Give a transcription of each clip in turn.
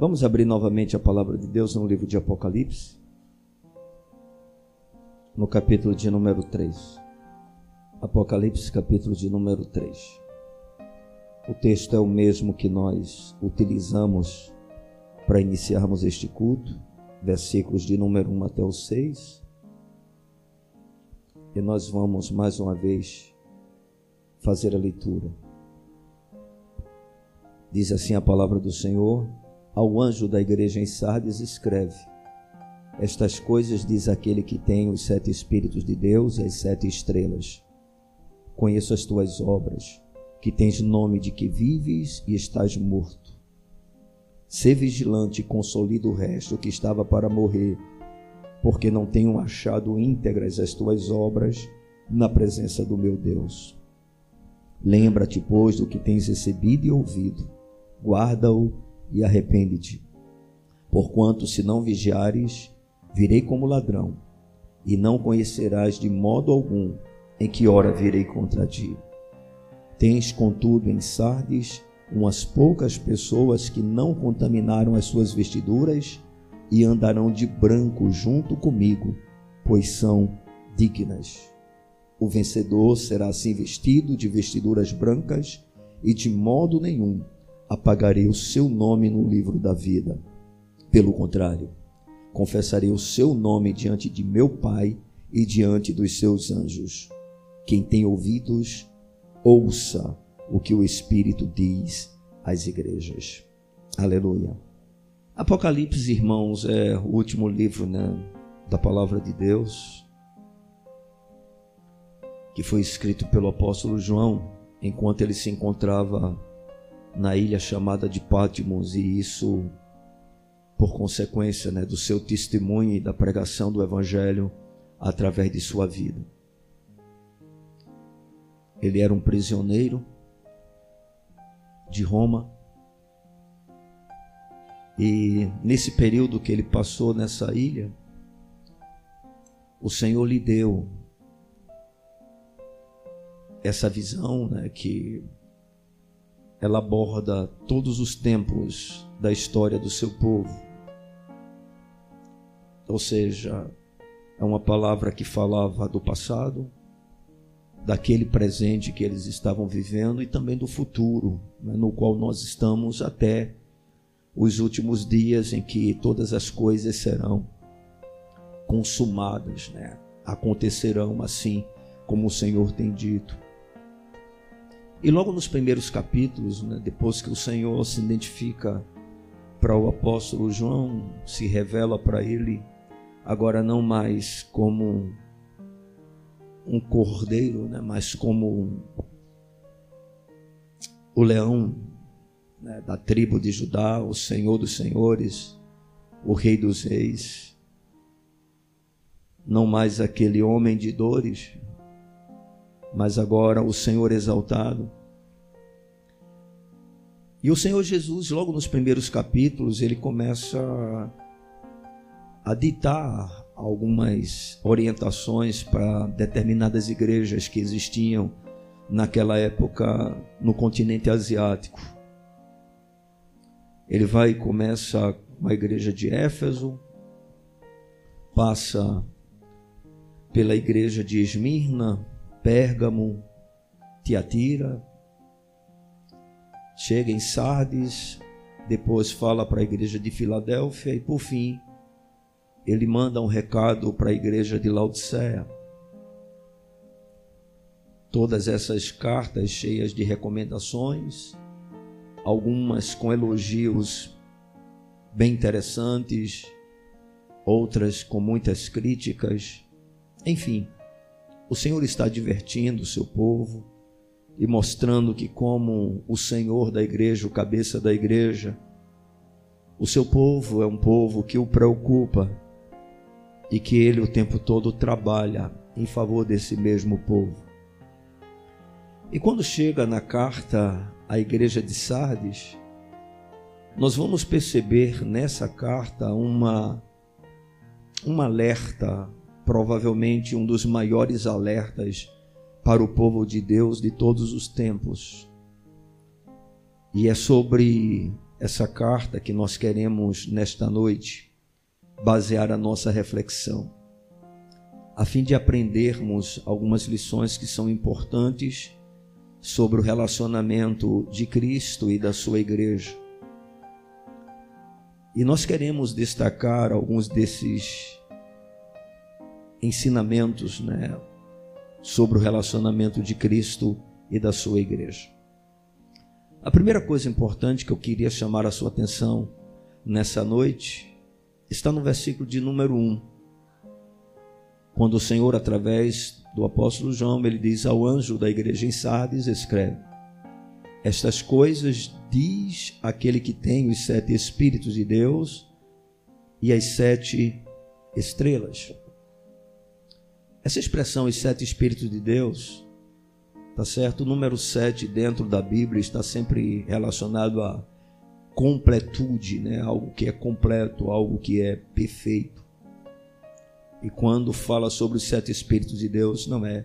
Vamos abrir novamente a palavra de Deus no livro de Apocalipse, no capítulo de número 3. Apocalipse, capítulo de número 3. O texto é o mesmo que nós utilizamos para iniciarmos este culto, versículos de número 1 até o 6. E nós vamos mais uma vez fazer a leitura. Diz assim a palavra do Senhor: Ao anjo da igreja em Sardes, escreve: Estas coisas diz aquele que tem os sete Espíritos de Deus e as sete estrelas. Conheço as tuas obras, que tens nome de que vives e estás morto. Sê vigilante e consolida o resto que estava para morrer, porque não tenho achado íntegras as tuas obras na presença do meu Deus. Lembra-te, pois, do que tens recebido e ouvido, guarda-o e arrepende-te. Porquanto, se não vigiares, virei como ladrão, e não conhecerás de modo algum em que hora virei contra ti. Tens, contudo, em Sardes umas poucas pessoas que não contaminaram as suas vestiduras e andarão de branco junto comigo, pois são dignas. O vencedor será assim vestido de vestiduras brancas, e de modo nenhum apagarei o seu nome no livro da vida. Pelo contrário, confessarei o seu nome diante de meu Pai e diante dos seus anjos. Quem tem ouvidos, ouça o que o Espírito diz às igrejas. Aleluia. Apocalipse, irmãos, é o último livro né, da palavra de Deus que foi escrito pelo apóstolo João enquanto ele se encontrava na ilha chamada de Patmos e isso por consequência né, do seu testemunho e da pregação do evangelho através de sua vida. Ele era um prisioneiro de Roma e nesse período que ele passou nessa ilha, o Senhor lhe deu essa visão né, que ela aborda todos os tempos da história do seu povo. Ou seja, é uma palavra que falava do passado, daquele presente que eles estavam vivendo e também do futuro, né, no qual nós estamos até os últimos dias em que todas as coisas serão consumadas, né? acontecerão assim como o Senhor tem dito. E logo nos primeiros capítulos, né, depois que o Senhor se identifica para o apóstolo João, se revela para ele, agora não mais como um cordeiro, né, mas como o leão né, da tribo de Judá, o Senhor dos senhores, o Rei dos reis, não mais aquele homem de dores, mas agora o Senhor exaltado. E o Senhor Jesus, logo nos primeiros capítulos, ele começa a ditar algumas orientações para determinadas igrejas que existiam naquela época no continente asiático. Ele vai e começa com a igreja de Éfeso, passa pela igreja de Esmirna, Pérgamo, Tiatira, chega em Sardes, depois fala para a igreja de Filadélfia e por fim ele manda um recado para a igreja de Laodiceia. Todas essas cartas cheias de recomendações, algumas com elogios bem interessantes, outras com muitas críticas, enfim, o Senhor está divertindo o seu povo e mostrando que, como o Senhor da igreja, o cabeça da igreja, o seu povo é um povo que o preocupa e que ele o tempo todo trabalha em favor desse mesmo povo. E quando chega na carta à igreja de Sardes, nós vamos perceber nessa carta uma um alerta provavelmente um dos maiores alertas para o povo de Deus de todos os tempos. E é sobre essa carta que nós queremos nesta noite basear a nossa reflexão, a fim de aprendermos algumas lições que são importantes sobre o relacionamento de Cristo e da sua igreja. E nós queremos destacar alguns desses ensinamentos, né, sobre o relacionamento de Cristo e da sua igreja. A primeira coisa importante que eu queria chamar a sua atenção nessa noite está no versículo de número 1. Quando o Senhor, através do apóstolo João, ele diz ao anjo da igreja em Sardes, escreve: Estas coisas diz aquele que tem os sete espíritos de Deus e as sete estrelas. Essa expressão, os sete espíritos de Deus, tá certo? O número sete dentro da Bíblia está sempre relacionado a completude, né? Algo que é completo, algo que é perfeito. E quando fala sobre os sete Espíritos de Deus, não é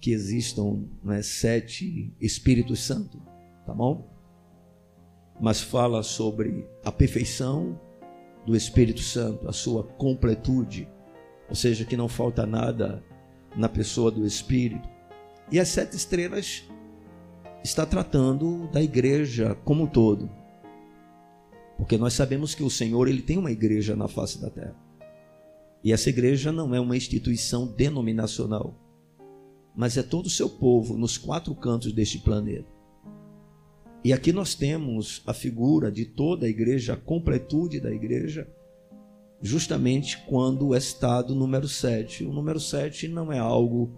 que existam é, sete Espíritos Santos, tá bom? Mas fala sobre a perfeição do Espírito Santo, a sua completude, ou seja, que não falta nada na pessoa do Espírito. E as sete estrelas está tratando da igreja como um todo. Porque nós sabemos que o Senhor ele tem uma igreja na face da terra. E essa igreja não é uma instituição denominacional, mas é todo o seu povo nos quatro cantos deste planeta. E aqui nós temos a figura de toda a igreja, a completude da igreja, justamente quando o estado número 7. O número 7 não é algo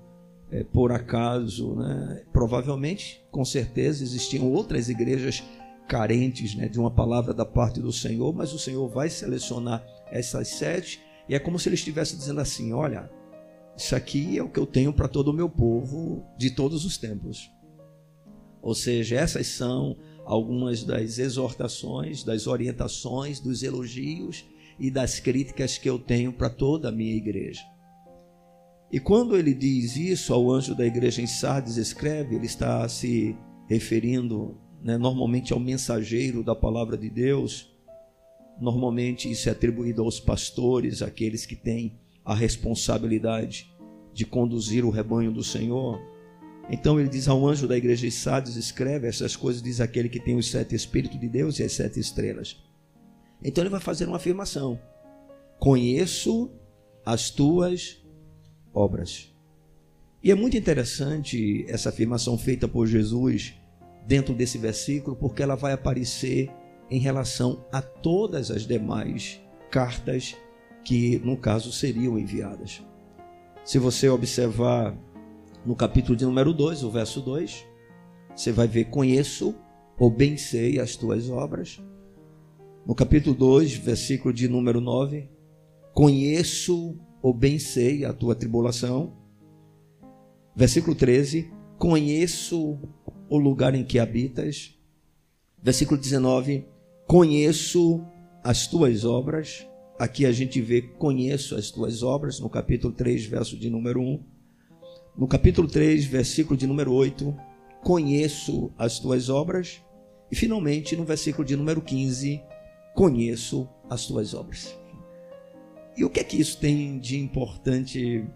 é, por acaso, né? provavelmente, com certeza, existiam outras igrejas carentes né, de uma palavra da parte do Senhor, mas o Senhor vai selecionar essas sete e é como se ele estivesse dizendo assim: olha, isso aqui é o que eu tenho para todo o meu povo de todos os tempos. Ou seja, essas são algumas das exortações, das orientações, dos elogios e das críticas que eu tenho para toda a minha igreja. E quando ele diz isso ao anjo da igreja em Sardes, escreve, ele está se referindo né, normalmente ao mensageiro da palavra de Deus. Normalmente isso é atribuído aos pastores, aqueles que têm a responsabilidade de conduzir o rebanho do Senhor. Então ele diz ao anjo da igreja de Sardes, escreve essas coisas, diz aquele que tem os sete Espíritos de Deus e as sete estrelas. Então ele vai fazer uma afirmação: Conheço as tuas obras. E é muito interessante essa afirmação feita por Jesus dentro desse versículo, porque ela vai aparecer em relação a todas as demais cartas que, no caso, seriam enviadas. Se você observar no capítulo de número 2, o verso 2, você vai ver: Conheço ou bem sei as tuas obras. No capítulo 2, versículo de número 9, Conheço ou bem sei a tua tribulação. Versículo 13: Conheço o lugar em que habitas. Versículo 19: Conheço as tuas obras. Aqui a gente vê conheço as tuas obras, no capítulo 3, verso de número 1. No capítulo 3, versículo de número 8, conheço as tuas obras. E finalmente, no versículo de número 15, conheço as tuas obras. E o que é que isso tem de importante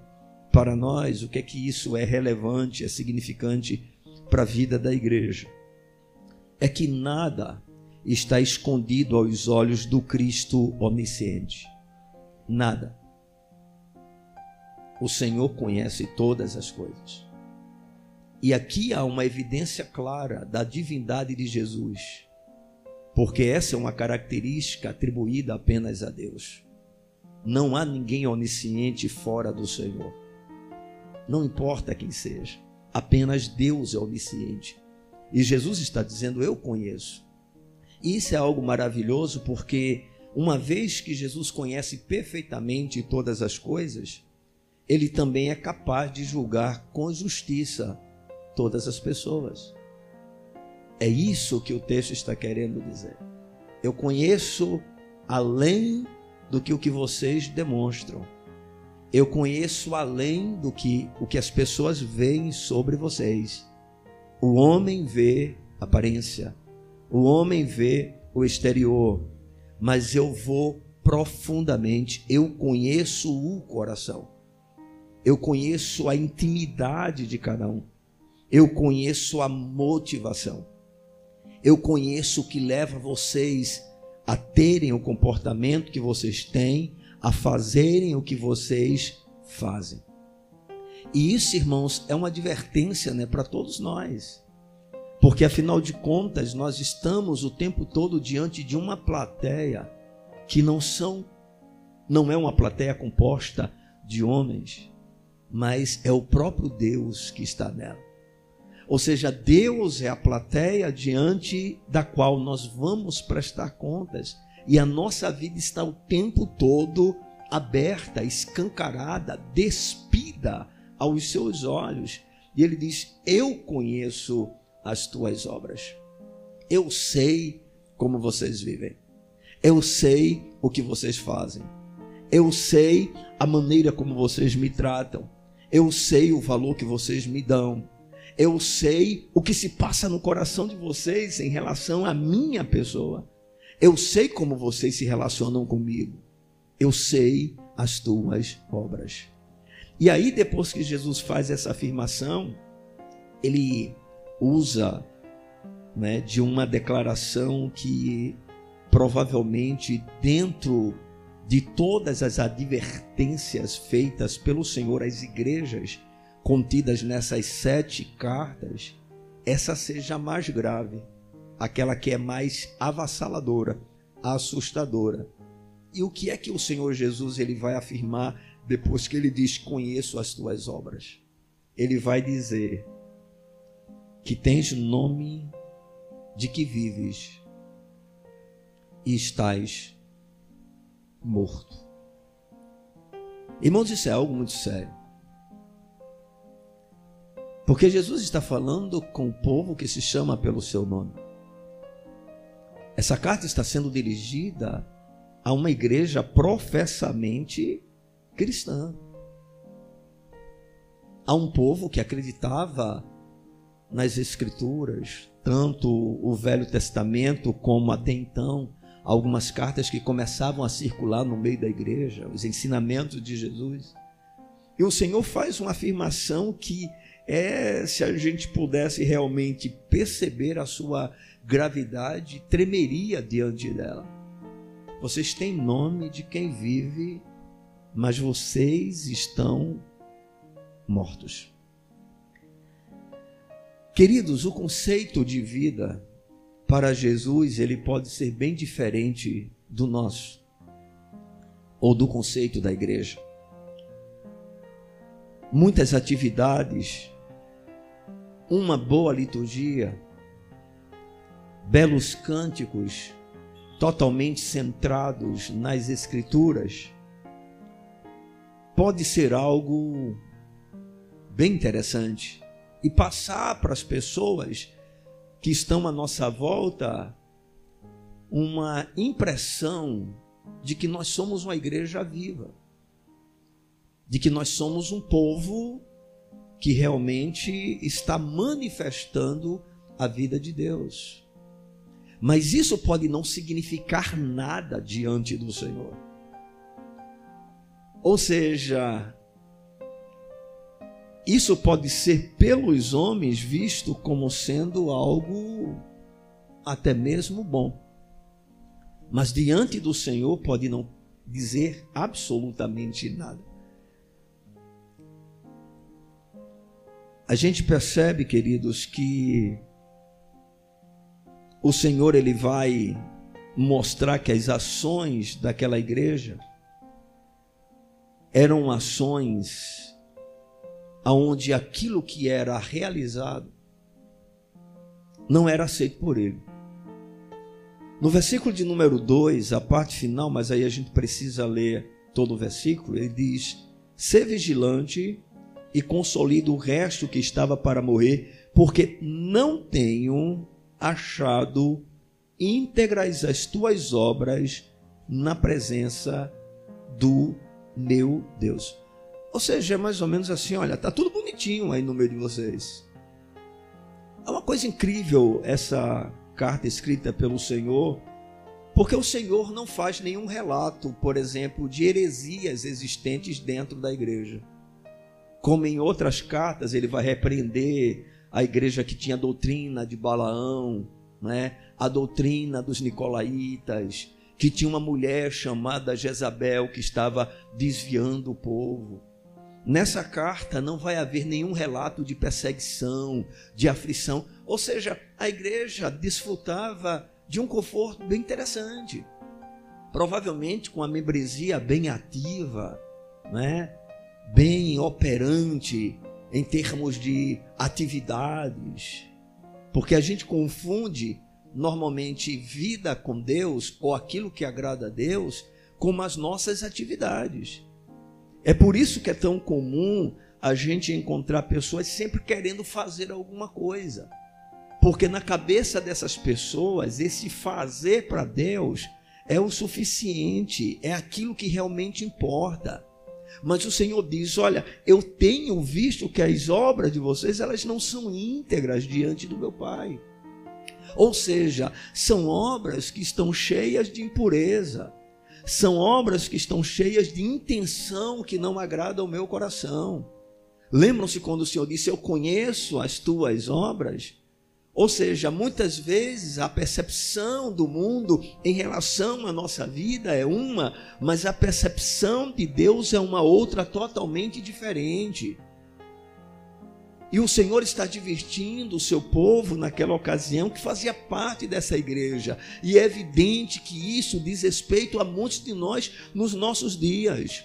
para nós? O que é que isso é relevante, é significante para a vida da igreja? É que nada está escondido aos olhos do Cristo onisciente. Nada. O Senhor conhece todas as coisas. E aqui há uma evidência clara da divindade de Jesus, porque essa é uma característica atribuída apenas a Deus. Não há ninguém onisciente fora do Senhor. Não importa quem seja, apenas Deus é onisciente. E Jesus está dizendo: Eu conheço. Isso é algo maravilhoso porque, uma vez que Jesus conhece perfeitamente todas as coisas, ele também é capaz de julgar com justiça todas as pessoas. É isso que o texto está querendo dizer. Eu conheço além do que o que vocês demonstram. Eu conheço além do que o que as pessoas veem sobre vocês. O homem vê aparência. O homem vê o exterior, mas eu vou profundamente, eu conheço o coração. Eu conheço a intimidade de cada um. Eu conheço a motivação. Eu conheço o que leva vocês a terem o comportamento que vocês têm, a fazerem o que vocês fazem. E isso, irmãos, é uma advertência né, para todos nós. Porque afinal de contas, nós estamos o tempo todo diante de uma plateia que não são não é uma plateia composta de homens, mas é o próprio Deus que está nela. Ou seja, Deus é a plateia diante da qual nós vamos prestar contas, e a nossa vida está o tempo todo aberta, escancarada, despida aos seus olhos. E ele diz: Eu conheço as tuas obras. Eu sei como vocês vivem. Eu sei o que vocês fazem. Eu sei a maneira como vocês me tratam. Eu sei o valor que vocês me dão. Eu sei o que se passa no coração de vocês em relação à minha pessoa. Eu sei como vocês se relacionam comigo. Eu sei as tuas obras. E aí, depois que Jesus faz essa afirmação, ele usa né, de uma declaração que provavelmente dentro de todas as advertências feitas pelo Senhor às igrejas contidas nessas sete cartas, essa seja a mais grave, aquela que é mais avassaladora, assustadora. E o que é que o Senhor Jesus ele vai afirmar depois que ele diz: "Conheço as tuas obras"? Ele vai dizer: que tens nome de que vives e estás morto. Irmãos, isso é algo muito sério. Porque Jesus está falando com o povo que se chama pelo seu nome. Essa carta está sendo dirigida a uma igreja professamente cristã. A um povo que acreditava nas Escrituras, tanto o Velho Testamento como até então, algumas cartas que começavam a circular no meio da igreja, os ensinamentos de Jesus. E o Senhor faz uma afirmação que é, se a gente pudesse realmente perceber a sua gravidade, tremeria diante dela. Vocês têm nome de quem vive, mas vocês estão mortos. Queridos, o conceito de vida para Jesus, ele pode ser bem diferente do nosso ou do conceito da igreja. Muitas atividades, uma boa liturgia, belos cânticos totalmente centrados nas escrituras, pode ser algo bem interessante e passar para as pessoas que estão à nossa volta uma impressão de que nós somos uma igreja viva, de que nós somos um povo que realmente está manifestando a vida de Deus. Mas isso pode não significar nada diante do Senhor. Ou seja, isso pode ser pelos homens visto como sendo algo até mesmo bom. Mas diante do Senhor pode não dizer absolutamente nada. A gente percebe, queridos, que o Senhor ele vai mostrar que as ações daquela igreja eram ações aonde aquilo que era realizado não era aceito por ele. No versículo de número 2, a parte final, mas aí a gente precisa ler todo o versículo, ele diz: Ser vigilante e consolida o resto que estava para morrer, porque não tenho achado íntegras as tuas obras na presença do meu Deus. Ou seja, é mais ou menos assim: olha, tá tudo bonitinho aí no meio de vocês. É uma coisa incrível essa carta escrita pelo Senhor Porque o Senhor não faz nenhum relato, por exemplo, de heresias existentes dentro da igreja. Como em outras cartas, ele vai repreender a igreja que tinha a doutrina de Balaão, né? a doutrina dos nicolaítas, que tinha uma mulher chamada Jezabel que estava desviando o povo. Nessa carta não vai haver nenhum relato de perseguição, de aflição, ou seja, a igreja desfrutava de um conforto bem interessante. Provavelmente com a membresia bem ativa, né? Bem operante em termos de atividades. Porque a gente confunde normalmente vida com Deus ou aquilo que agrada a Deus com as nossas atividades. É por isso que é tão comum a gente encontrar pessoas sempre querendo fazer alguma coisa. Porque na cabeça dessas pessoas, esse fazer para Deus é o suficiente, é aquilo que realmente importa. Mas o Senhor diz: Olha, eu tenho visto que as obras de vocês elas não são íntegras diante do meu Pai. Ou seja, são obras que estão cheias de impureza, são obras que estão cheias de intenção que não agrada ao meu coração. Lembram-se quando o Senhor disse: Eu conheço as tuas obras? Ou seja, muitas vezes a percepção do mundo em relação à nossa vida é uma, mas a percepção de Deus é uma outra totalmente diferente. E o Senhor está divertindo o seu povo naquela ocasião que fazia parte dessa igreja. E é evidente que isso diz respeito a muitos de nós nos nossos dias.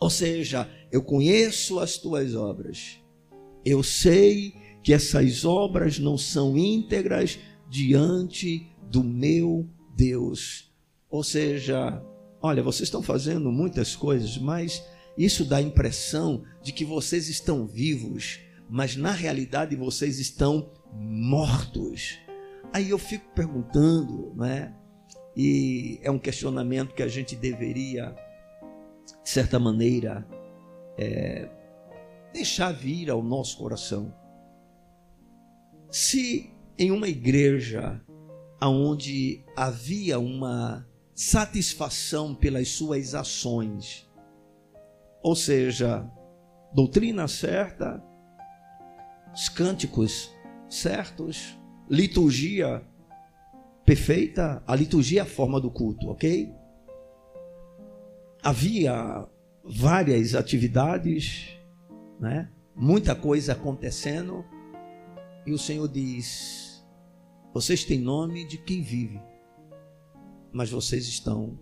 Ou seja, eu conheço as tuas obras. Eu sei que essas obras não são íntegras diante do meu Deus. Ou seja, olha, vocês estão fazendo muitas coisas, mas isso dá a impressão de que vocês estão vivos mas na realidade vocês estão mortos. Aí eu fico perguntando, né? E é um questionamento que a gente deveria, de certa maneira, é, deixar vir ao nosso coração. Se em uma igreja onde havia uma satisfação pelas suas ações, ou seja, doutrina certa, os cânticos certos, liturgia perfeita, a liturgia é a forma do culto, ok? Havia várias atividades, né? muita coisa acontecendo, e o Senhor diz: Vocês têm nome de quem vive, mas vocês estão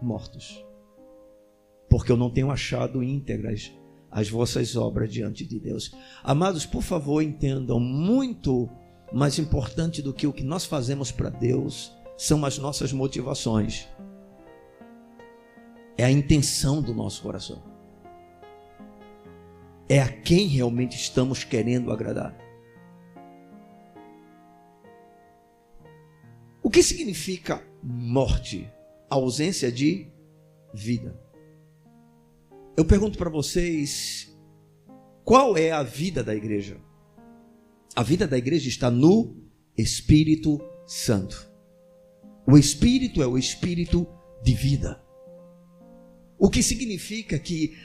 mortos, porque eu não tenho achado íntegras as vossas obras diante de Deus. Amados, por favor, entendam, muito mais importante do que o que nós fazemos para Deus são as nossas motivações. É a intenção do nosso coração. É a quem realmente estamos querendo agradar. O que significa morte? A ausência de vida. Eu pergunto para vocês, qual é a vida da igreja? A vida da igreja está no Espírito Santo. O Espírito é o Espírito de vida. O que significa que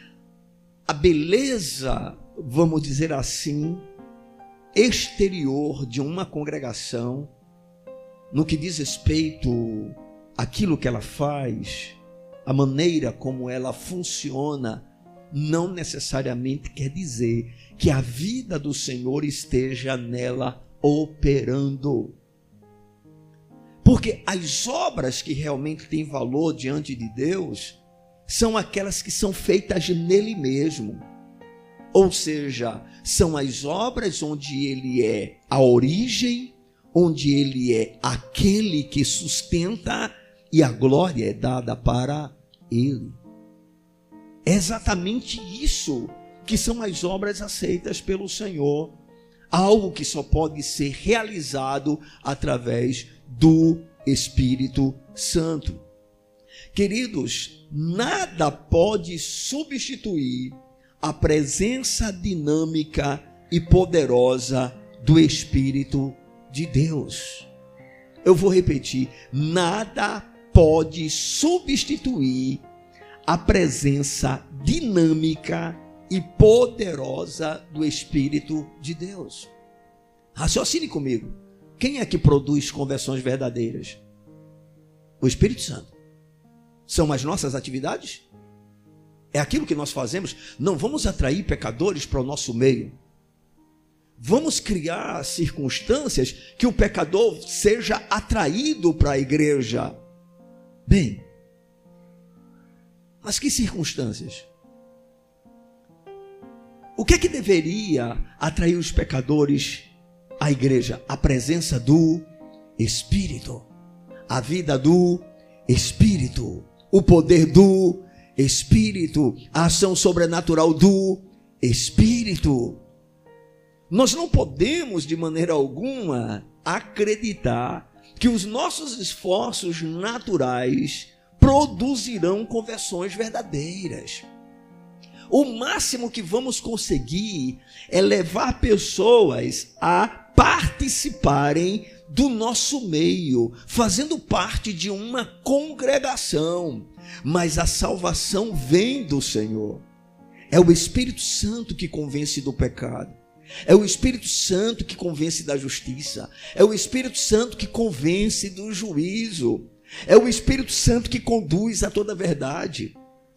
a beleza, vamos dizer assim, exterior de uma congregação, no que diz respeito àquilo que ela faz, a maneira como ela funciona, não necessariamente quer dizer que a vida do Senhor esteja nela operando. Porque as obras que realmente têm valor diante de Deus são aquelas que são feitas nele mesmo. Ou seja, são as obras onde ele é a origem, onde ele é aquele que sustenta e a glória é dada para ele. É exatamente isso que são as obras aceitas pelo Senhor, algo que só pode ser realizado através do Espírito Santo. Queridos, nada pode substituir a presença dinâmica e poderosa do Espírito de Deus. Eu vou repetir: nada pode substituir a presença dinâmica e poderosa do Espírito de Deus. Raciocine comigo. Quem é que produz conversões verdadeiras? O Espírito Santo. São as nossas atividades? É aquilo que nós fazemos? Não vamos atrair pecadores para o nosso meio. Vamos criar circunstâncias que o pecador seja atraído para a igreja. Bem, mas que circunstâncias? O que é que deveria atrair os pecadores à igreja? A presença do Espírito, a vida do Espírito, o poder do Espírito, a ação sobrenatural do Espírito. Nós não podemos, de maneira alguma, acreditar que os nossos esforços naturais produzirão conversões verdadeiras. O máximo que vamos conseguir é levar pessoas a participarem do nosso meio, fazendo parte de uma congregação. Mas a salvação vem do Senhor. É o Espírito Santo que convence do pecado. É o Espírito Santo que convence da justiça. É o Espírito Santo que convence do juízo. É o Espírito Santo que conduz a toda verdade.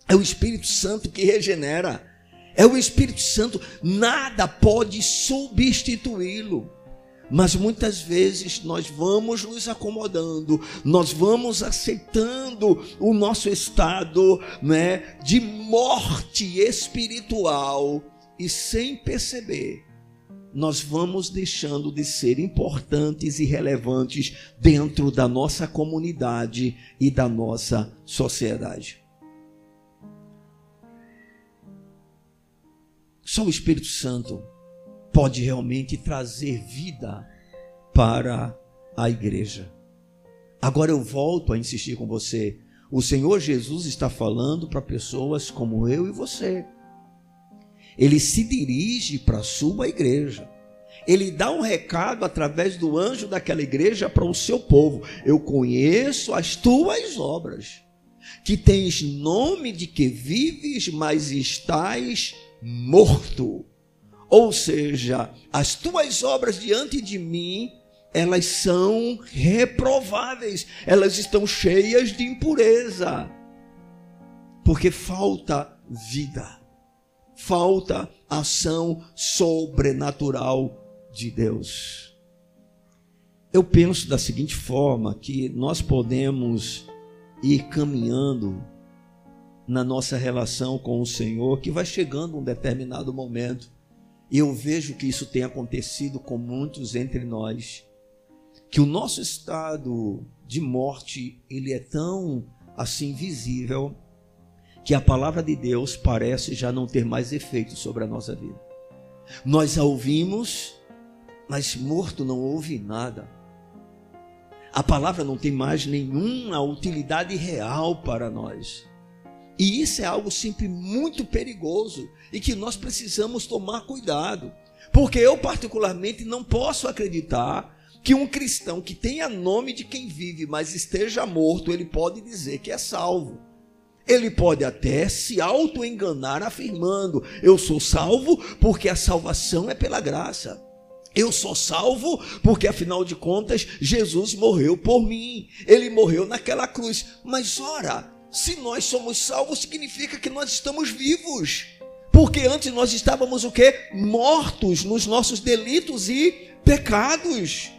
É o Espírito Santo que regenera. É o Espírito Santo, nada pode substituí-lo. Mas muitas vezes nós vamos nos acomodando, nós vamos aceitando o nosso estado né, de morte espiritual e sem perceber, nós vamos deixando de ser importantes e relevantes dentro da nossa comunidade e da nossa sociedade. Só o Espírito Santo pode realmente trazer vida para a igreja. Agora eu volto a insistir com você. O Senhor Jesus está falando para pessoas como eu e você. Ele se dirige para a sua igreja. Ele dá um recado através do anjo daquela igreja para o seu povo. Eu conheço as tuas obras, que tens nome de que vives, mas estás morto. Ou seja, as tuas obras diante de mim, elas são reprováveis, elas estão cheias de impureza, porque falta vida, falta ação sobrenatural de Deus. Eu penso da seguinte forma que nós podemos ir caminhando na nossa relação com o Senhor, que vai chegando um determinado momento e eu vejo que isso tem acontecido com muitos entre nós, que o nosso estado de morte, ele é tão assim visível, que a palavra de Deus parece já não ter mais efeito sobre a nossa vida. Nós a ouvimos, mas morto não ouve nada. A palavra não tem mais nenhuma utilidade real para nós. E isso é algo sempre muito perigoso e que nós precisamos tomar cuidado. Porque eu, particularmente, não posso acreditar que um cristão que tenha nome de quem vive, mas esteja morto, ele pode dizer que é salvo. Ele pode até se auto-enganar afirmando: Eu sou salvo porque a salvação é pela graça. Eu sou salvo porque, afinal de contas, Jesus morreu por mim. Ele morreu naquela cruz. Mas, ora, se nós somos salvos, significa que nós estamos vivos. Porque antes nós estávamos o quê? Mortos nos nossos delitos e pecados.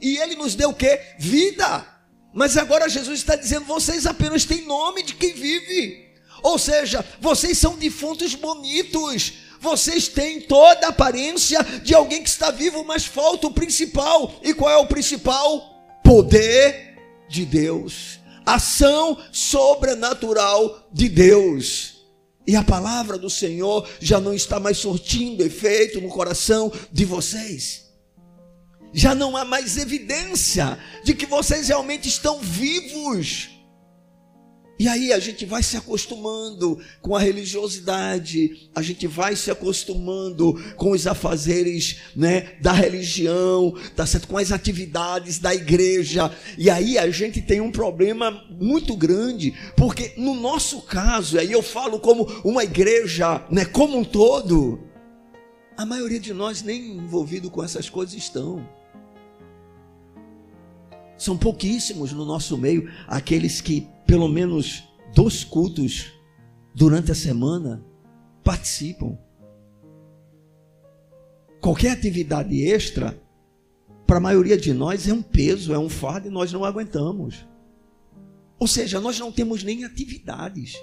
E ele nos deu o quê? Vida. Mas agora Jesus está dizendo: vocês apenas têm nome de quem vive. Ou seja, vocês são defuntos bonitos. Vocês têm toda a aparência de alguém que está vivo, mas falta o principal. E qual é o principal? Poder de Deus ação sobrenatural de Deus. E a palavra do Senhor já não está mais surtindo efeito no coração de vocês. Já não há mais evidência de que vocês realmente estão vivos. E aí a gente vai se acostumando com a religiosidade, a gente vai se acostumando com os afazeres né, da religião, tá certo? com as atividades da igreja. E aí a gente tem um problema muito grande, porque no nosso caso, aí eu falo como uma igreja, né, como um todo, a maioria de nós nem envolvido com essas coisas estão. São pouquíssimos no nosso meio aqueles que pelo menos dois cultos durante a semana participam. Qualquer atividade extra, para a maioria de nós, é um peso, é um fardo e nós não aguentamos. Ou seja, nós não temos nem atividades.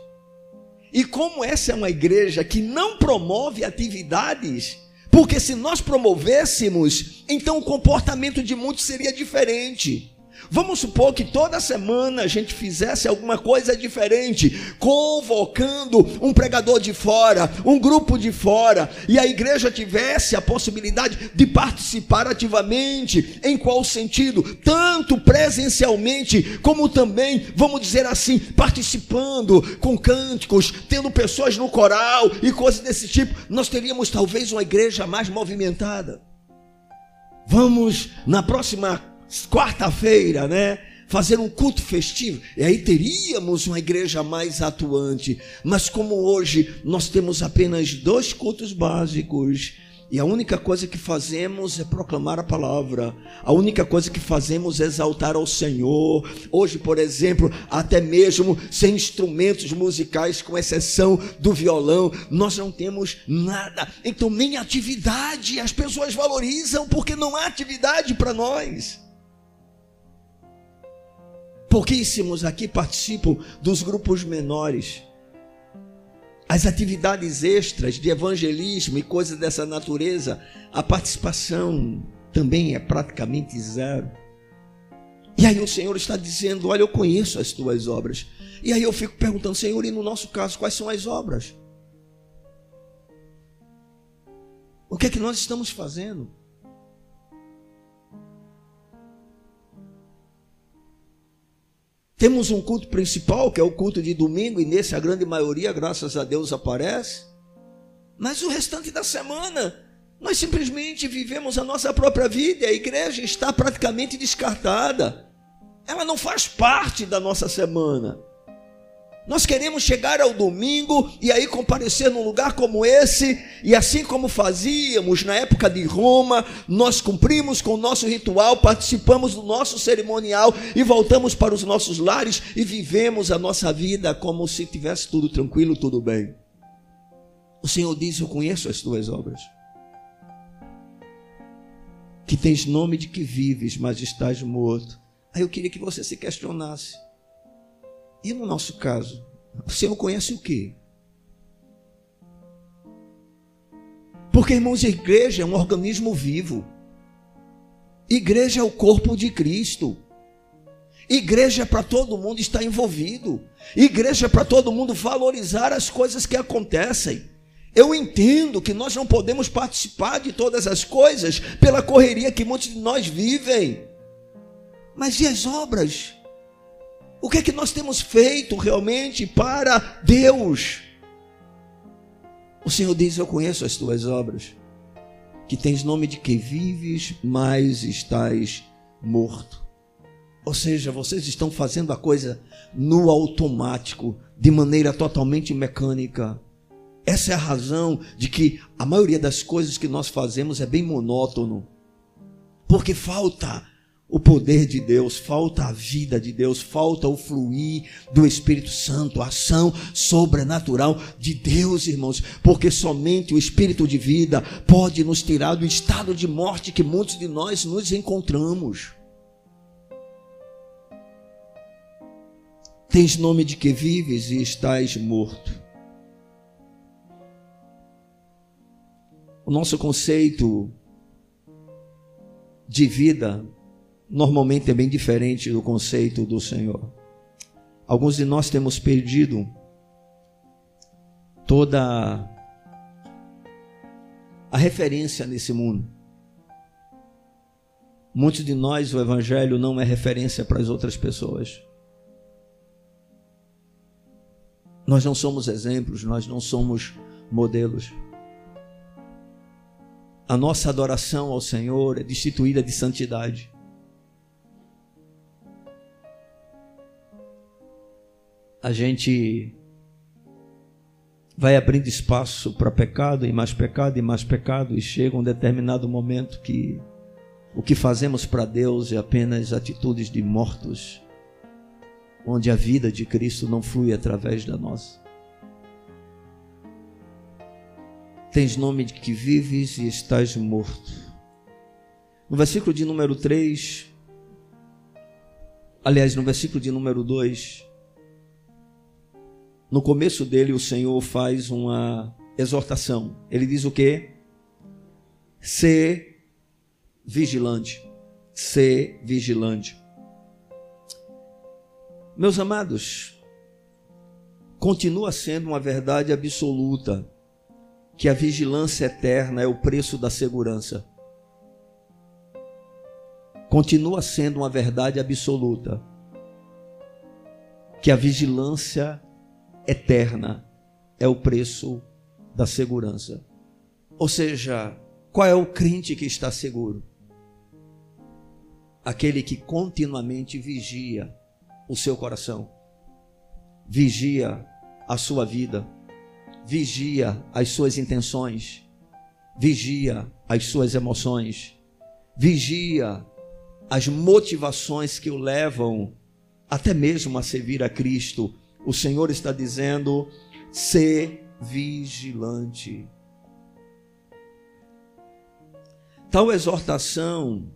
E como essa é uma igreja que não promove atividades, porque se nós promovêssemos, então o comportamento de muitos seria diferente. Vamos supor que toda semana a gente fizesse alguma coisa diferente, convocando um pregador de fora, um grupo de fora, e a igreja tivesse a possibilidade de participar ativamente. Em qual sentido? Tanto presencialmente, como também, vamos dizer assim, participando com cânticos, tendo pessoas no coral e coisas desse tipo, nós teríamos talvez uma igreja mais movimentada. Vamos na próxima quarta-feira, né? Fazer um culto festivo, e aí teríamos uma igreja mais atuante. Mas como hoje nós temos apenas dois cultos básicos, e a única coisa que fazemos é proclamar a palavra. A única coisa que fazemos é exaltar ao Senhor. Hoje, por exemplo, até mesmo sem instrumentos musicais, com exceção do violão, nós não temos nada. Então, nem atividade as pessoas valorizam, porque não há atividade para nós. Pouquíssimos aqui participam dos grupos menores. As atividades extras de evangelismo e coisas dessa natureza, a participação também é praticamente zero. E aí o Senhor está dizendo: Olha, eu conheço as tuas obras. E aí eu fico perguntando, Senhor, e no nosso caso, quais são as obras? O que é que nós estamos fazendo? Temos um culto principal, que é o culto de domingo, e nesse a grande maioria, graças a Deus, aparece. Mas o restante da semana, nós simplesmente vivemos a nossa própria vida, e a igreja está praticamente descartada. Ela não faz parte da nossa semana. Nós queremos chegar ao domingo e aí comparecer num lugar como esse, e assim como fazíamos na época de Roma, nós cumprimos com o nosso ritual, participamos do nosso cerimonial e voltamos para os nossos lares e vivemos a nossa vida como se tivesse tudo tranquilo, tudo bem. O Senhor diz: Eu conheço as tuas obras, que tens nome de que vives, mas estás morto. Aí eu queria que você se questionasse. E no nosso caso, o Senhor conhece o quê? Porque, irmãos, a igreja é um organismo vivo. Igreja é o corpo de Cristo. Igreja é para todo mundo estar envolvido. Igreja é para todo mundo valorizar as coisas que acontecem. Eu entendo que nós não podemos participar de todas as coisas pela correria que muitos de nós vivem. Mas e as obras? O que é que nós temos feito realmente para Deus? O Senhor diz: Eu conheço as tuas obras, que tens nome de que vives, mas estás morto. Ou seja, vocês estão fazendo a coisa no automático, de maneira totalmente mecânica. Essa é a razão de que a maioria das coisas que nós fazemos é bem monótono. Porque falta o poder de Deus, falta a vida de Deus, falta o fluir do Espírito Santo, a ação sobrenatural de Deus, irmãos, porque somente o Espírito de vida pode nos tirar do estado de morte que muitos de nós nos encontramos. Tens nome de que vives e estás morto. O nosso conceito de vida normalmente é bem diferente do conceito do Senhor. Alguns de nós temos perdido toda a referência nesse mundo. Muitos de nós, o Evangelho não é referência para as outras pessoas. Nós não somos exemplos, nós não somos modelos. A nossa adoração ao Senhor é destituída de santidade. A gente vai abrindo espaço para pecado e mais pecado e mais pecado e chega um determinado momento que o que fazemos para Deus é apenas atitudes de mortos, onde a vida de Cristo não flui através da nossa. Tens nome de que vives e estás morto. No versículo de número 3, aliás, no versículo de número 2, no começo dele o Senhor faz uma exortação. Ele diz o quê? Ser vigilante. Ser vigilante. Meus amados, continua sendo uma verdade absoluta que a vigilância eterna é o preço da segurança. Continua sendo uma verdade absoluta que a vigilância eterna é o preço da segurança. Ou seja, qual é o crente que está seguro? Aquele que continuamente vigia o seu coração, vigia a sua vida, vigia as suas intenções, vigia as suas emoções, vigia as motivações que o levam até mesmo a servir a Cristo o Senhor está dizendo: ser vigilante. Tal exortação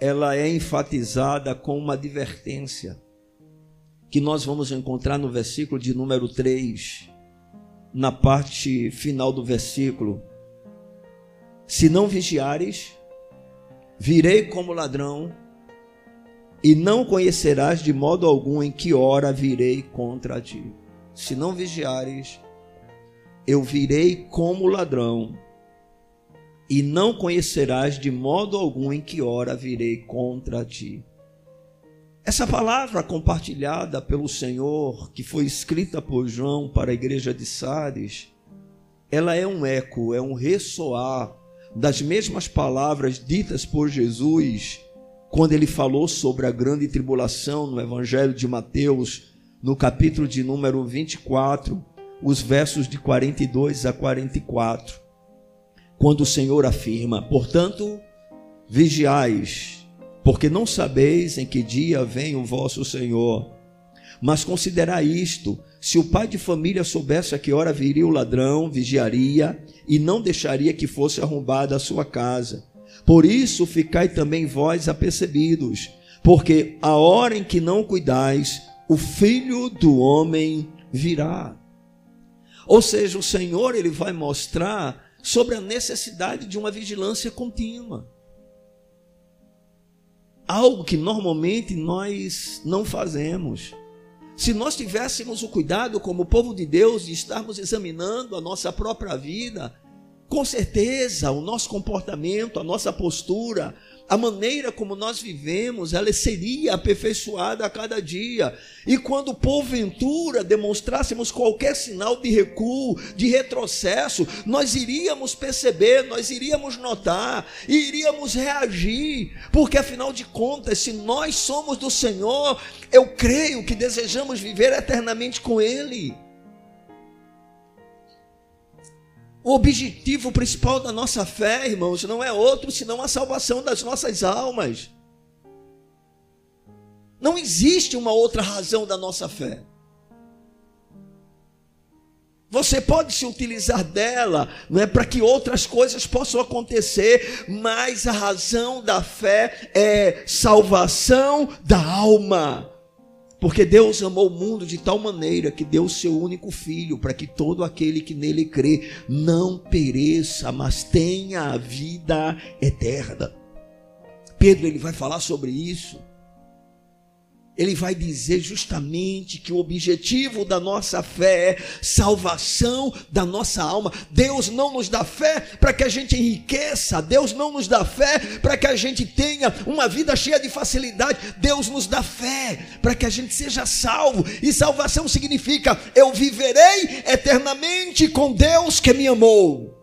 ela é enfatizada com uma advertência que nós vamos encontrar no versículo de número 3, na parte final do versículo. Se não vigiares, virei como ladrão e não conhecerás de modo algum em que hora virei contra ti. Se não vigiares, eu virei como ladrão, e não conhecerás de modo algum em que hora virei contra ti. Essa palavra compartilhada pelo Senhor, que foi escrita por João para a igreja de Sardes, ela é um eco, é um ressoar das mesmas palavras ditas por Jesus quando ele falou sobre a grande tribulação no Evangelho de Mateus, no capítulo de número 24, os versos de 42 a 44, quando o Senhor afirma: Portanto, vigiais, porque não sabeis em que dia vem o vosso Senhor. Mas considerai isto: se o pai de família soubesse a que hora viria o ladrão, vigiaria e não deixaria que fosse arrombada a sua casa. Por isso ficai também vós apercebidos, porque a hora em que não cuidais, o filho do homem virá. Ou seja, o Senhor ele vai mostrar sobre a necessidade de uma vigilância contínua. Algo que normalmente nós não fazemos. Se nós tivéssemos o cuidado, como povo de Deus, de estarmos examinando a nossa própria vida, com certeza, o nosso comportamento, a nossa postura, a maneira como nós vivemos, ela seria aperfeiçoada a cada dia. E quando porventura demonstrássemos qualquer sinal de recuo, de retrocesso, nós iríamos perceber, nós iríamos notar e iríamos reagir, porque afinal de contas, se nós somos do Senhor, eu creio que desejamos viver eternamente com Ele. O objetivo principal da nossa fé, irmãos, não é outro senão a salvação das nossas almas. Não existe uma outra razão da nossa fé. Você pode se utilizar dela, não é para que outras coisas possam acontecer, mas a razão da fé é salvação da alma. Porque Deus amou o mundo de tal maneira que deu o seu único filho, para que todo aquele que nele crê não pereça, mas tenha a vida eterna. Pedro ele vai falar sobre isso. Ele vai dizer justamente que o objetivo da nossa fé é salvação da nossa alma. Deus não nos dá fé para que a gente enriqueça, Deus não nos dá fé para que a gente tenha uma vida cheia de facilidade. Deus nos dá fé para que a gente seja salvo. E salvação significa eu viverei eternamente com Deus que me amou.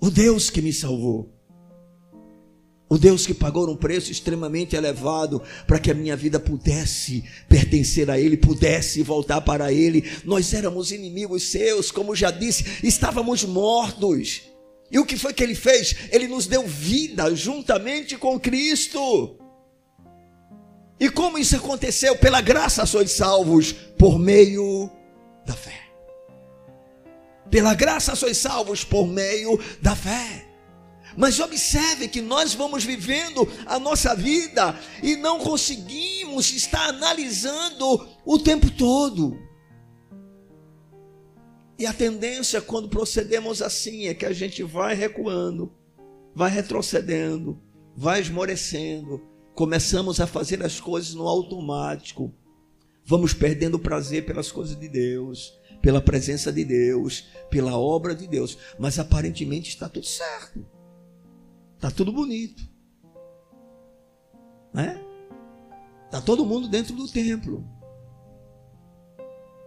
O Deus que me salvou. O Deus que pagou um preço extremamente elevado para que a minha vida pudesse pertencer a Ele, pudesse voltar para Ele. Nós éramos inimigos seus, como já disse, estávamos mortos. E o que foi que Ele fez? Ele nos deu vida juntamente com Cristo. E como isso aconteceu? Pela graça sois salvos por meio da fé. Pela graça sois salvos por meio da fé. Mas observe que nós vamos vivendo a nossa vida e não conseguimos estar analisando o tempo todo. E a tendência quando procedemos assim é que a gente vai recuando, vai retrocedendo, vai esmorecendo, começamos a fazer as coisas no automático, vamos perdendo o prazer pelas coisas de Deus, pela presença de Deus, pela obra de Deus, mas aparentemente está tudo certo. Tá tudo bonito. Né? Tá todo mundo dentro do templo.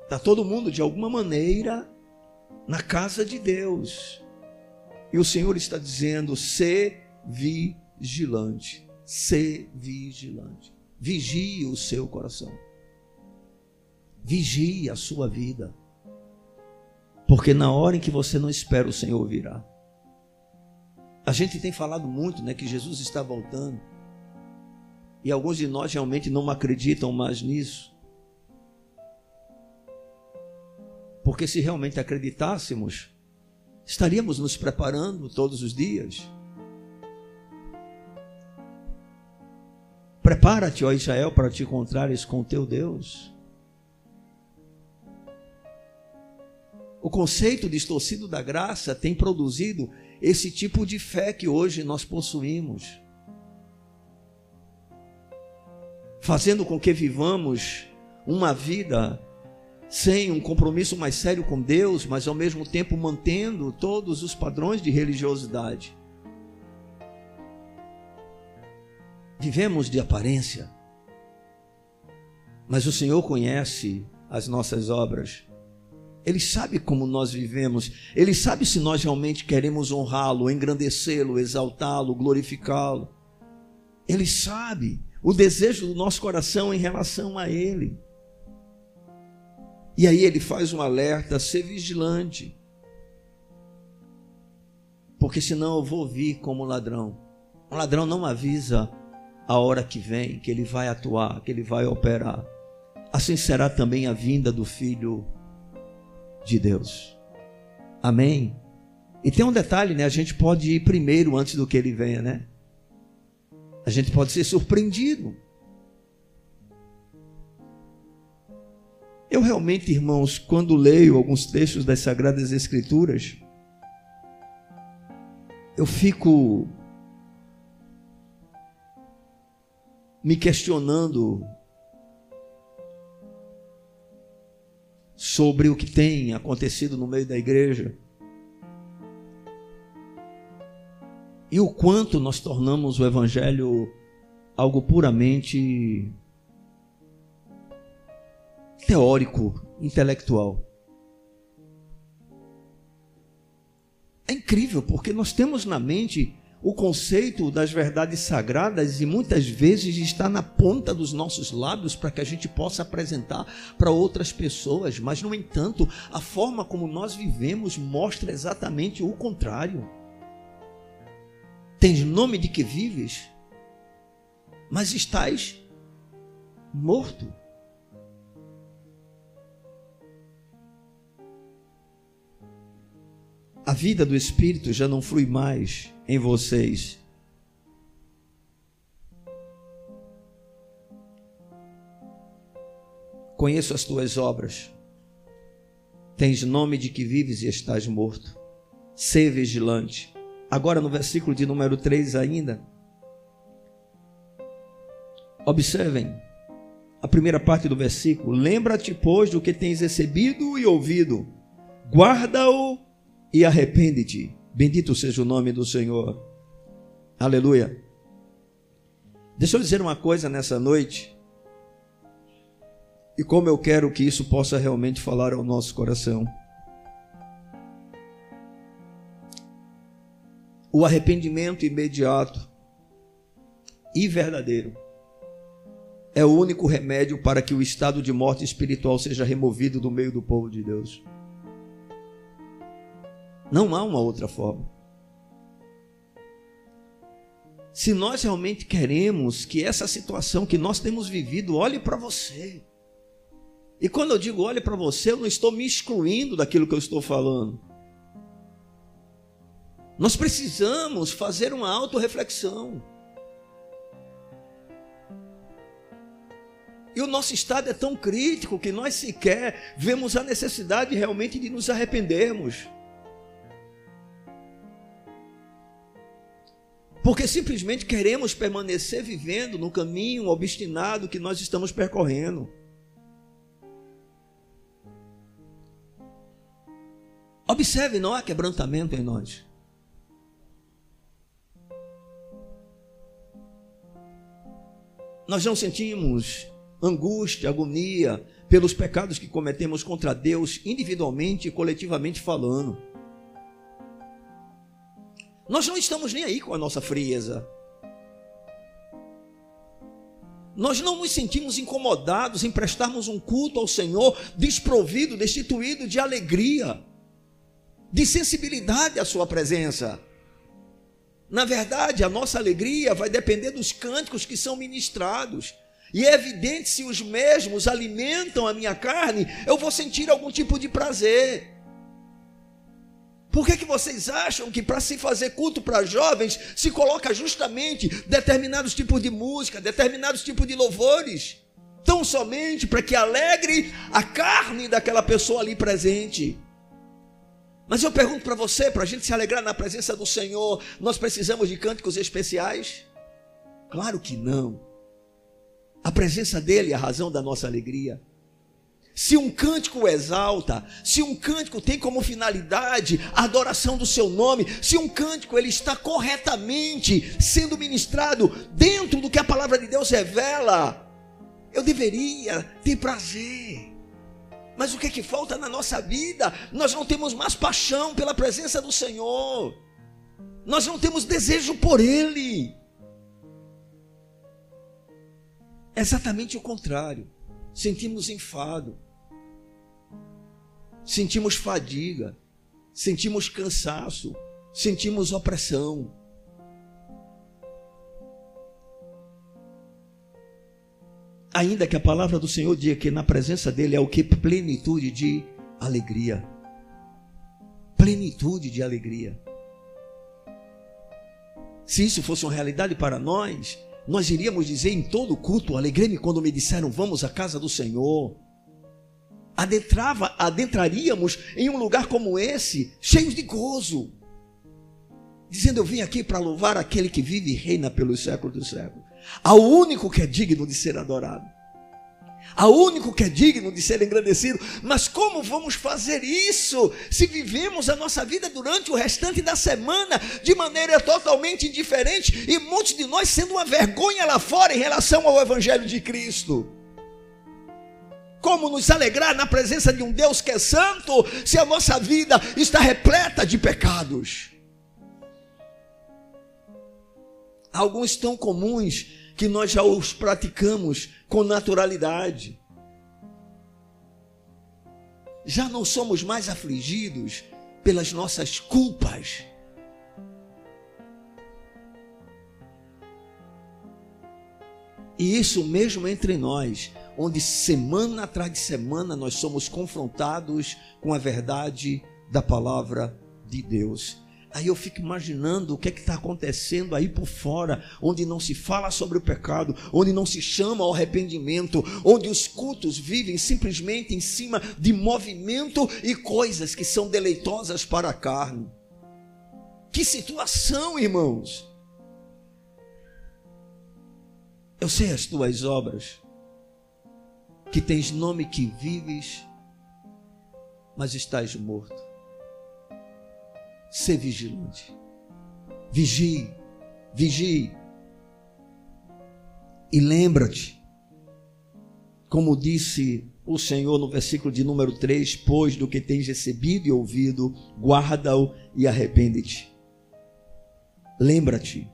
Tá todo mundo de alguma maneira na casa de Deus. E o Senhor está dizendo: "Se vigilante, se vigilante. Vigie o seu coração. Vigie a sua vida. Porque na hora em que você não espera, o Senhor virá. A gente tem falado muito, né, que Jesus está voltando. E alguns de nós realmente não acreditam mais nisso. Porque se realmente acreditássemos, estaríamos nos preparando todos os dias. Prepara-te, ó Israel, para te encontrares com o teu Deus. O conceito distorcido da graça tem produzido esse tipo de fé que hoje nós possuímos, fazendo com que vivamos uma vida sem um compromisso mais sério com Deus, mas ao mesmo tempo mantendo todos os padrões de religiosidade. Vivemos de aparência, mas o Senhor conhece as nossas obras. Ele sabe como nós vivemos. Ele sabe se nós realmente queremos honrá-lo, engrandecê-lo, exaltá-lo, glorificá-lo. Ele sabe o desejo do nosso coração em relação a Ele. E aí ele faz um alerta: ser vigilante. Porque senão eu vou vir como ladrão. Um ladrão não avisa a hora que vem, que ele vai atuar, que ele vai operar. Assim será também a vinda do filho de Deus. Amém? E tem um detalhe, né? A gente pode ir primeiro antes do que ele venha, né? A gente pode ser surpreendido. Eu realmente, irmãos, quando leio alguns textos das Sagradas Escrituras, eu fico me questionando sobre o que tem acontecido no meio da igreja. E o quanto nós tornamos o Evangelho algo puramente teórico, intelectual. É incrível, porque nós temos na mente o conceito das verdades sagradas e muitas vezes está na ponta dos nossos lábios para que a gente possa apresentar para outras pessoas, mas no entanto, a forma como nós vivemos mostra exatamente o contrário. Tens nome de que vives, mas estás morto. A vida do espírito já não flui mais em vocês. Conheço as tuas obras. Tens nome de que vives e estás morto. Sê vigilante. Agora no versículo de número 3 ainda. Observem a primeira parte do versículo. Lembra-te, pois, do que tens recebido e ouvido, guarda-o e arrepende-te. Bendito seja o nome do Senhor. Aleluia. Deixa eu dizer uma coisa nessa noite. E como eu quero que isso possa realmente falar ao nosso coração. O arrependimento imediato e verdadeiro é o único remédio para que o estado de morte espiritual seja removido do meio do povo de Deus. Não há uma outra forma. Se nós realmente queremos que essa situação que nós temos vivido olhe para você. E quando eu digo olhe para você, eu não estou me excluindo daquilo que eu estou falando. Nós precisamos fazer uma autorreflexão. E o nosso estado é tão crítico que nós sequer vemos a necessidade realmente de nos arrependermos. Porque simplesmente queremos permanecer vivendo no caminho obstinado que nós estamos percorrendo. Observe, não há quebrantamento em nós. Nós não sentimos angústia, agonia pelos pecados que cometemos contra Deus, individualmente e coletivamente falando. Nós não estamos nem aí com a nossa frieza. Nós não nos sentimos incomodados em prestarmos um culto ao Senhor desprovido, destituído de alegria, de sensibilidade à Sua presença. Na verdade, a nossa alegria vai depender dos cânticos que são ministrados, e é evidente se os mesmos alimentam a minha carne, eu vou sentir algum tipo de prazer. Por que, que vocês acham que para se fazer culto para jovens se coloca justamente determinados tipos de música, determinados tipos de louvores? Tão somente para que alegre a carne daquela pessoa ali presente. Mas eu pergunto para você, para a gente se alegrar na presença do Senhor, nós precisamos de cânticos especiais? Claro que não. A presença dele é a razão da nossa alegria. Se um cântico exalta, se um cântico tem como finalidade a adoração do seu nome, se um cântico ele está corretamente sendo ministrado dentro do que a palavra de Deus revela, eu deveria ter prazer. Mas o que é que falta na nossa vida? Nós não temos mais paixão pela presença do Senhor. Nós não temos desejo por ele. exatamente o contrário. Sentimos enfado, sentimos fadiga, sentimos cansaço, sentimos opressão. Ainda que a palavra do Senhor diga que na presença dele é o que? Plenitude de alegria. Plenitude de alegria. Se isso fosse uma realidade para nós, nós iríamos dizer em todo culto, alegrei-me quando me disseram, vamos à casa do Senhor. Adentrava, adentraríamos em um lugar como esse, cheios de gozo, dizendo: Eu vim aqui para louvar aquele que vive e reina pelos séculos dos séculos, ao único que é digno de ser adorado ao único que é digno de ser engrandecido. Mas como vamos fazer isso se vivemos a nossa vida durante o restante da semana de maneira totalmente indiferente e muitos de nós sendo uma vergonha lá fora em relação ao Evangelho de Cristo? Como nos alegrar na presença de um Deus que é santo se a nossa vida está repleta de pecados? Alguns tão comuns que nós já os praticamos com naturalidade. Já não somos mais afligidos pelas nossas culpas. E isso mesmo entre nós, onde semana atrás de semana nós somos confrontados com a verdade da palavra de Deus. Aí eu fico imaginando o que é está acontecendo aí por fora, onde não se fala sobre o pecado, onde não se chama ao arrependimento, onde os cultos vivem simplesmente em cima de movimento e coisas que são deleitosas para a carne. Que situação, irmãos! Eu sei as tuas obras, que tens nome que vives, mas estás morto. Ser vigilante. Vigie, vigie. E lembra-te, como disse o Senhor no versículo de número 3: Pois do que tens recebido e ouvido, guarda-o e arrepende-te. Lembra-te.